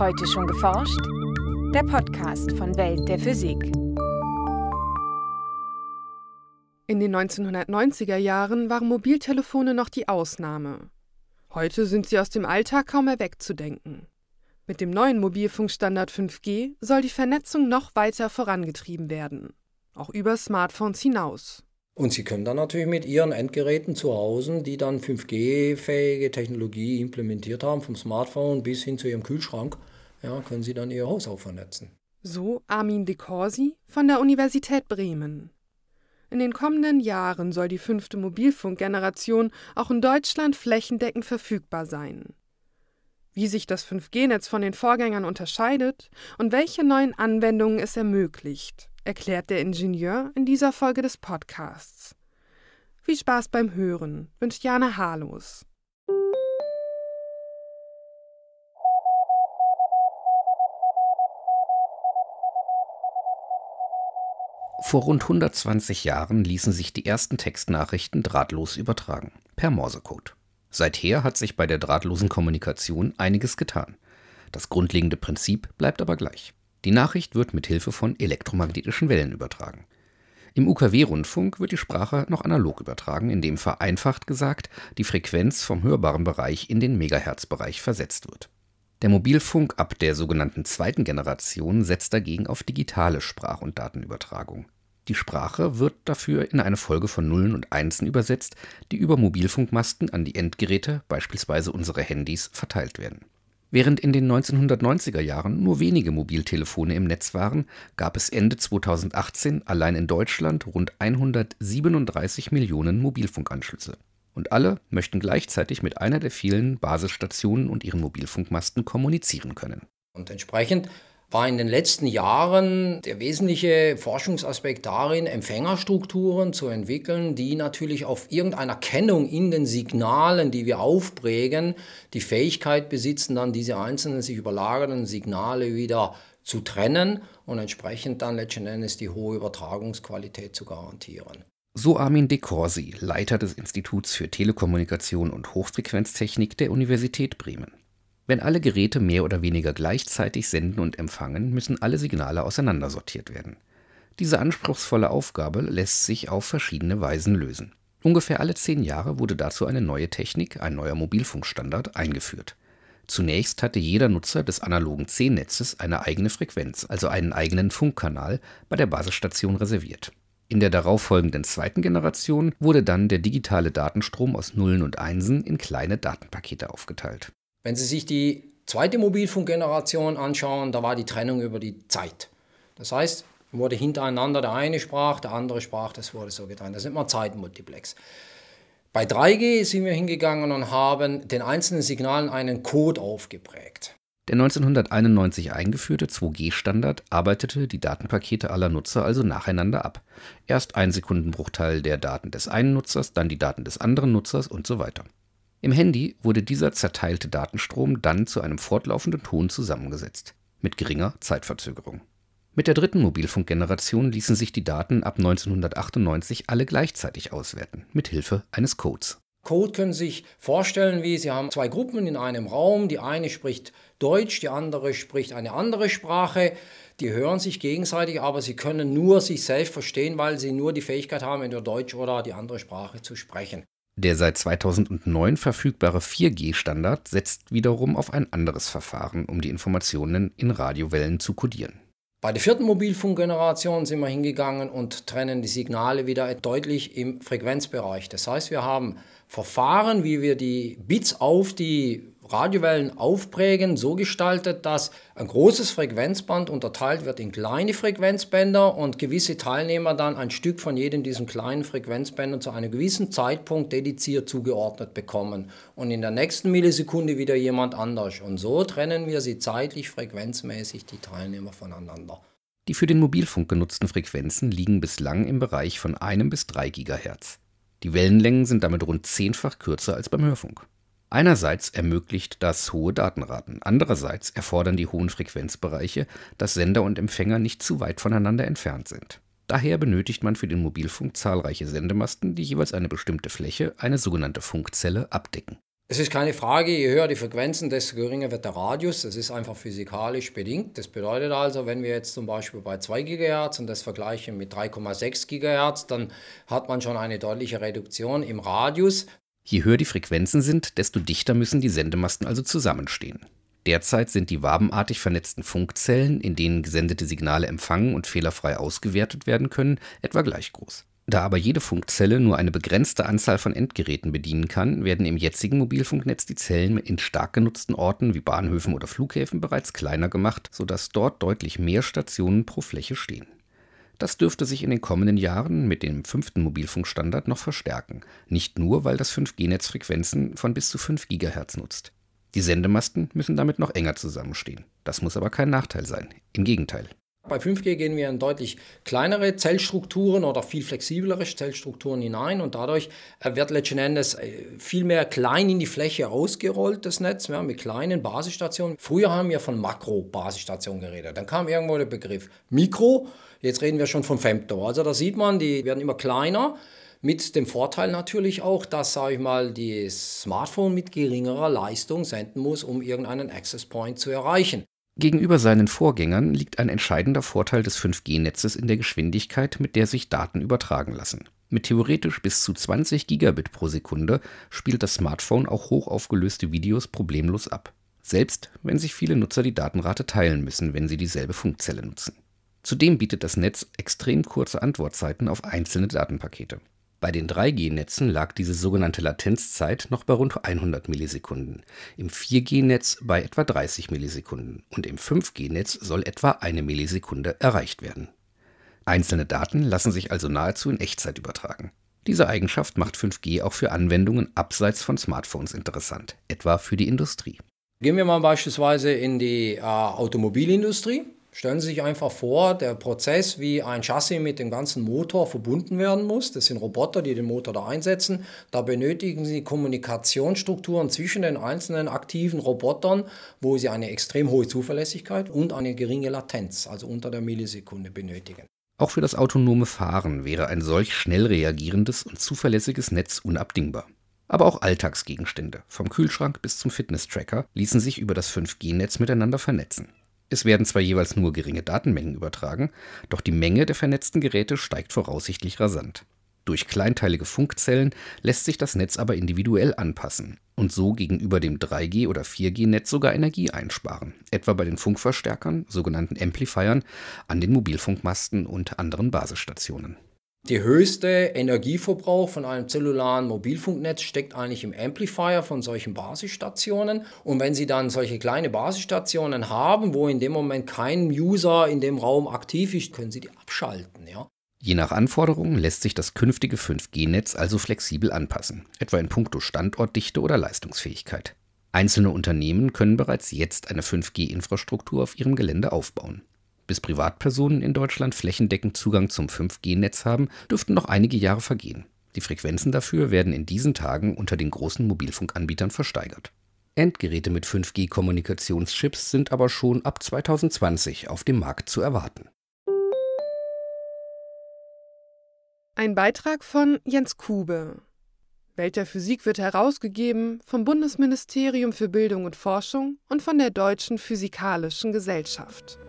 Heute schon geforscht? Der Podcast von Welt der Physik. In den 1990er Jahren waren Mobiltelefone noch die Ausnahme. Heute sind sie aus dem Alltag kaum mehr wegzudenken. Mit dem neuen Mobilfunkstandard 5G soll die Vernetzung noch weiter vorangetrieben werden, auch über Smartphones hinaus. Und Sie können dann natürlich mit Ihren Endgeräten zu Hause, die dann 5G-fähige Technologie implementiert haben, vom Smartphone bis hin zu Ihrem Kühlschrank, ja, können Sie dann Ihr Haus auch vernetzen. So Armin de Corsi von der Universität Bremen. In den kommenden Jahren soll die fünfte Mobilfunkgeneration auch in Deutschland flächendeckend verfügbar sein. Wie sich das 5G-Netz von den Vorgängern unterscheidet und welche neuen Anwendungen es ermöglicht, erklärt der Ingenieur in dieser Folge des Podcasts. Viel Spaß beim Hören wünscht Jana Harlos. Vor rund 120 Jahren ließen sich die ersten Textnachrichten drahtlos übertragen, per Morsecode. Seither hat sich bei der drahtlosen Kommunikation einiges getan. Das grundlegende Prinzip bleibt aber gleich. Die Nachricht wird mit Hilfe von elektromagnetischen Wellen übertragen. Im UKW-Rundfunk wird die Sprache noch analog übertragen, indem vereinfacht gesagt die Frequenz vom hörbaren Bereich in den Megahertz-Bereich versetzt wird. Der Mobilfunk ab der sogenannten zweiten Generation setzt dagegen auf digitale Sprach- und Datenübertragung. Die Sprache wird dafür in eine Folge von Nullen und Einsen übersetzt, die über Mobilfunkmasten an die Endgeräte, beispielsweise unsere Handys, verteilt werden Während in den 1990er Jahren nur wenige Mobiltelefone im Netz waren, gab es Ende 2018 allein in Deutschland rund 137 Millionen Mobilfunkanschlüsse. Und alle möchten gleichzeitig mit einer der vielen Basisstationen und ihren Mobilfunkmasten kommunizieren können. Und entsprechend war in den letzten Jahren der wesentliche Forschungsaspekt darin, Empfängerstrukturen zu entwickeln, die natürlich auf irgendeiner Kennung in den Signalen, die wir aufprägen, die Fähigkeit besitzen, dann diese einzelnen sich überlagernden Signale wieder zu trennen und entsprechend dann letztendlich die hohe Übertragungsqualität zu garantieren. So Armin de Corsi, Leiter des Instituts für Telekommunikation und Hochfrequenztechnik der Universität Bremen. Wenn alle Geräte mehr oder weniger gleichzeitig senden und empfangen, müssen alle Signale auseinandersortiert werden. Diese anspruchsvolle Aufgabe lässt sich auf verschiedene Weisen lösen. Ungefähr alle zehn Jahre wurde dazu eine neue Technik, ein neuer Mobilfunkstandard, eingeführt. Zunächst hatte jeder Nutzer des analogen C-Netzes eine eigene Frequenz, also einen eigenen Funkkanal, bei der Basisstation reserviert. In der darauffolgenden zweiten Generation wurde dann der digitale Datenstrom aus Nullen und Einsen in kleine Datenpakete aufgeteilt. Wenn Sie sich die zweite Mobilfunkgeneration anschauen, da war die Trennung über die Zeit. Das heißt, wurde hintereinander der eine sprach, der andere sprach, das wurde so getan. Das ist immer Zeitmultiplex. Bei 3G sind wir hingegangen und haben den einzelnen Signalen einen Code aufgeprägt. Der 1991 eingeführte 2G-Standard arbeitete die Datenpakete aller Nutzer also nacheinander ab. Erst ein Sekundenbruchteil der Daten des einen Nutzers, dann die Daten des anderen Nutzers und so weiter. Im Handy wurde dieser zerteilte Datenstrom dann zu einem fortlaufenden Ton zusammengesetzt, mit geringer Zeitverzögerung. Mit der dritten Mobilfunkgeneration ließen sich die Daten ab 1998 alle gleichzeitig auswerten, mit Hilfe eines Codes. Code können Sie sich vorstellen, wie Sie haben zwei Gruppen in einem Raum. Die eine spricht Deutsch, die andere spricht eine andere Sprache. Die hören sich gegenseitig, aber sie können nur sich selbst verstehen, weil sie nur die Fähigkeit haben, entweder Deutsch oder die andere Sprache zu sprechen. Der seit 2009 verfügbare 4G-Standard setzt wiederum auf ein anderes Verfahren, um die Informationen in Radiowellen zu kodieren. Bei der vierten Mobilfunkgeneration sind wir hingegangen und trennen die Signale wieder deutlich im Frequenzbereich. Das heißt, wir haben Verfahren, wie wir die Bits auf die Radiowellen aufprägen, so gestaltet, dass ein großes Frequenzband unterteilt wird in kleine Frequenzbänder und gewisse Teilnehmer dann ein Stück von jedem diesen kleinen Frequenzbändern zu einem gewissen Zeitpunkt dediziert zugeordnet bekommen und in der nächsten Millisekunde wieder jemand anders. Und so trennen wir sie zeitlich frequenzmäßig die Teilnehmer voneinander. Die für den Mobilfunk genutzten Frequenzen liegen bislang im Bereich von einem bis drei Gigahertz. Die Wellenlängen sind damit rund zehnfach kürzer als beim Hörfunk. Einerseits ermöglicht das hohe Datenraten, andererseits erfordern die hohen Frequenzbereiche, dass Sender und Empfänger nicht zu weit voneinander entfernt sind. Daher benötigt man für den Mobilfunk zahlreiche Sendemasten, die jeweils eine bestimmte Fläche, eine sogenannte Funkzelle, abdecken. Es ist keine Frage, je höher die Frequenzen, desto geringer wird der Radius. Das ist einfach physikalisch bedingt. Das bedeutet also, wenn wir jetzt zum Beispiel bei 2 GHz und das vergleichen mit 3,6 GHz, dann hat man schon eine deutliche Reduktion im Radius. Je höher die Frequenzen sind, desto dichter müssen die Sendemasten also zusammenstehen. Derzeit sind die wabenartig vernetzten Funkzellen, in denen gesendete Signale empfangen und fehlerfrei ausgewertet werden können, etwa gleich groß. Da aber jede Funkzelle nur eine begrenzte Anzahl von Endgeräten bedienen kann, werden im jetzigen Mobilfunknetz die Zellen in stark genutzten Orten wie Bahnhöfen oder Flughäfen bereits kleiner gemacht, sodass dort deutlich mehr Stationen pro Fläche stehen. Das dürfte sich in den kommenden Jahren mit dem fünften Mobilfunkstandard noch verstärken, nicht nur, weil das 5G-Netz Frequenzen von bis zu 5 GHz nutzt. Die Sendemasten müssen damit noch enger zusammenstehen. Das muss aber kein Nachteil sein. Im Gegenteil. Bei 5G gehen wir in deutlich kleinere Zellstrukturen oder viel flexiblere Zellstrukturen hinein und dadurch äh, wird letzten Endes äh, viel mehr klein in die Fläche ausgerollt, das Netz, ja, mit kleinen Basisstationen. Früher haben wir von Makro-Basisstationen geredet. Dann kam irgendwo der Begriff Mikro, jetzt reden wir schon von Femto. Also da sieht man, die werden immer kleiner. Mit dem Vorteil natürlich auch, dass, sage ich mal, das Smartphone mit geringerer Leistung senden muss, um irgendeinen Access Point zu erreichen. Gegenüber seinen Vorgängern liegt ein entscheidender Vorteil des 5G-Netzes in der Geschwindigkeit, mit der sich Daten übertragen lassen. Mit theoretisch bis zu 20 Gigabit pro Sekunde spielt das Smartphone auch hochaufgelöste Videos problemlos ab. Selbst wenn sich viele Nutzer die Datenrate teilen müssen, wenn sie dieselbe Funkzelle nutzen. Zudem bietet das Netz extrem kurze Antwortzeiten auf einzelne Datenpakete. Bei den 3G-Netzen lag diese sogenannte Latenzzeit noch bei rund 100 Millisekunden, im 4G-Netz bei etwa 30 Millisekunden und im 5G-Netz soll etwa eine Millisekunde erreicht werden. Einzelne Daten lassen sich also nahezu in Echtzeit übertragen. Diese Eigenschaft macht 5G auch für Anwendungen abseits von Smartphones interessant, etwa für die Industrie. Gehen wir mal beispielsweise in die äh, Automobilindustrie. Stellen Sie sich einfach vor, der Prozess, wie ein Chassis mit dem ganzen Motor verbunden werden muss. Das sind Roboter, die den Motor da einsetzen. Da benötigen Sie Kommunikationsstrukturen zwischen den einzelnen aktiven Robotern, wo Sie eine extrem hohe Zuverlässigkeit und eine geringe Latenz, also unter der Millisekunde, benötigen. Auch für das autonome Fahren wäre ein solch schnell reagierendes und zuverlässiges Netz unabdingbar. Aber auch Alltagsgegenstände, vom Kühlschrank bis zum Fitness-Tracker, ließen sich über das 5G-Netz miteinander vernetzen. Es werden zwar jeweils nur geringe Datenmengen übertragen, doch die Menge der vernetzten Geräte steigt voraussichtlich rasant. Durch kleinteilige Funkzellen lässt sich das Netz aber individuell anpassen und so gegenüber dem 3G- oder 4G-Netz sogar Energie einsparen, etwa bei den Funkverstärkern, sogenannten Amplifiern, an den Mobilfunkmasten und anderen Basisstationen. Der höchste Energieverbrauch von einem zellularen Mobilfunknetz steckt eigentlich im Amplifier von solchen Basisstationen. Und wenn Sie dann solche kleine Basisstationen haben, wo in dem Moment kein User in dem Raum aktiv ist, können Sie die abschalten. Ja? Je nach Anforderungen lässt sich das künftige 5G-Netz also flexibel anpassen, etwa in puncto Standortdichte oder Leistungsfähigkeit. Einzelne Unternehmen können bereits jetzt eine 5G-Infrastruktur auf ihrem Gelände aufbauen. Bis Privatpersonen in Deutschland flächendeckend Zugang zum 5G-Netz haben, dürften noch einige Jahre vergehen. Die Frequenzen dafür werden in diesen Tagen unter den großen Mobilfunkanbietern versteigert. Endgeräte mit 5G-Kommunikationschips sind aber schon ab 2020 auf dem Markt zu erwarten. Ein Beitrag von Jens Kube. Welt der Physik wird herausgegeben vom Bundesministerium für Bildung und Forschung und von der Deutschen Physikalischen Gesellschaft.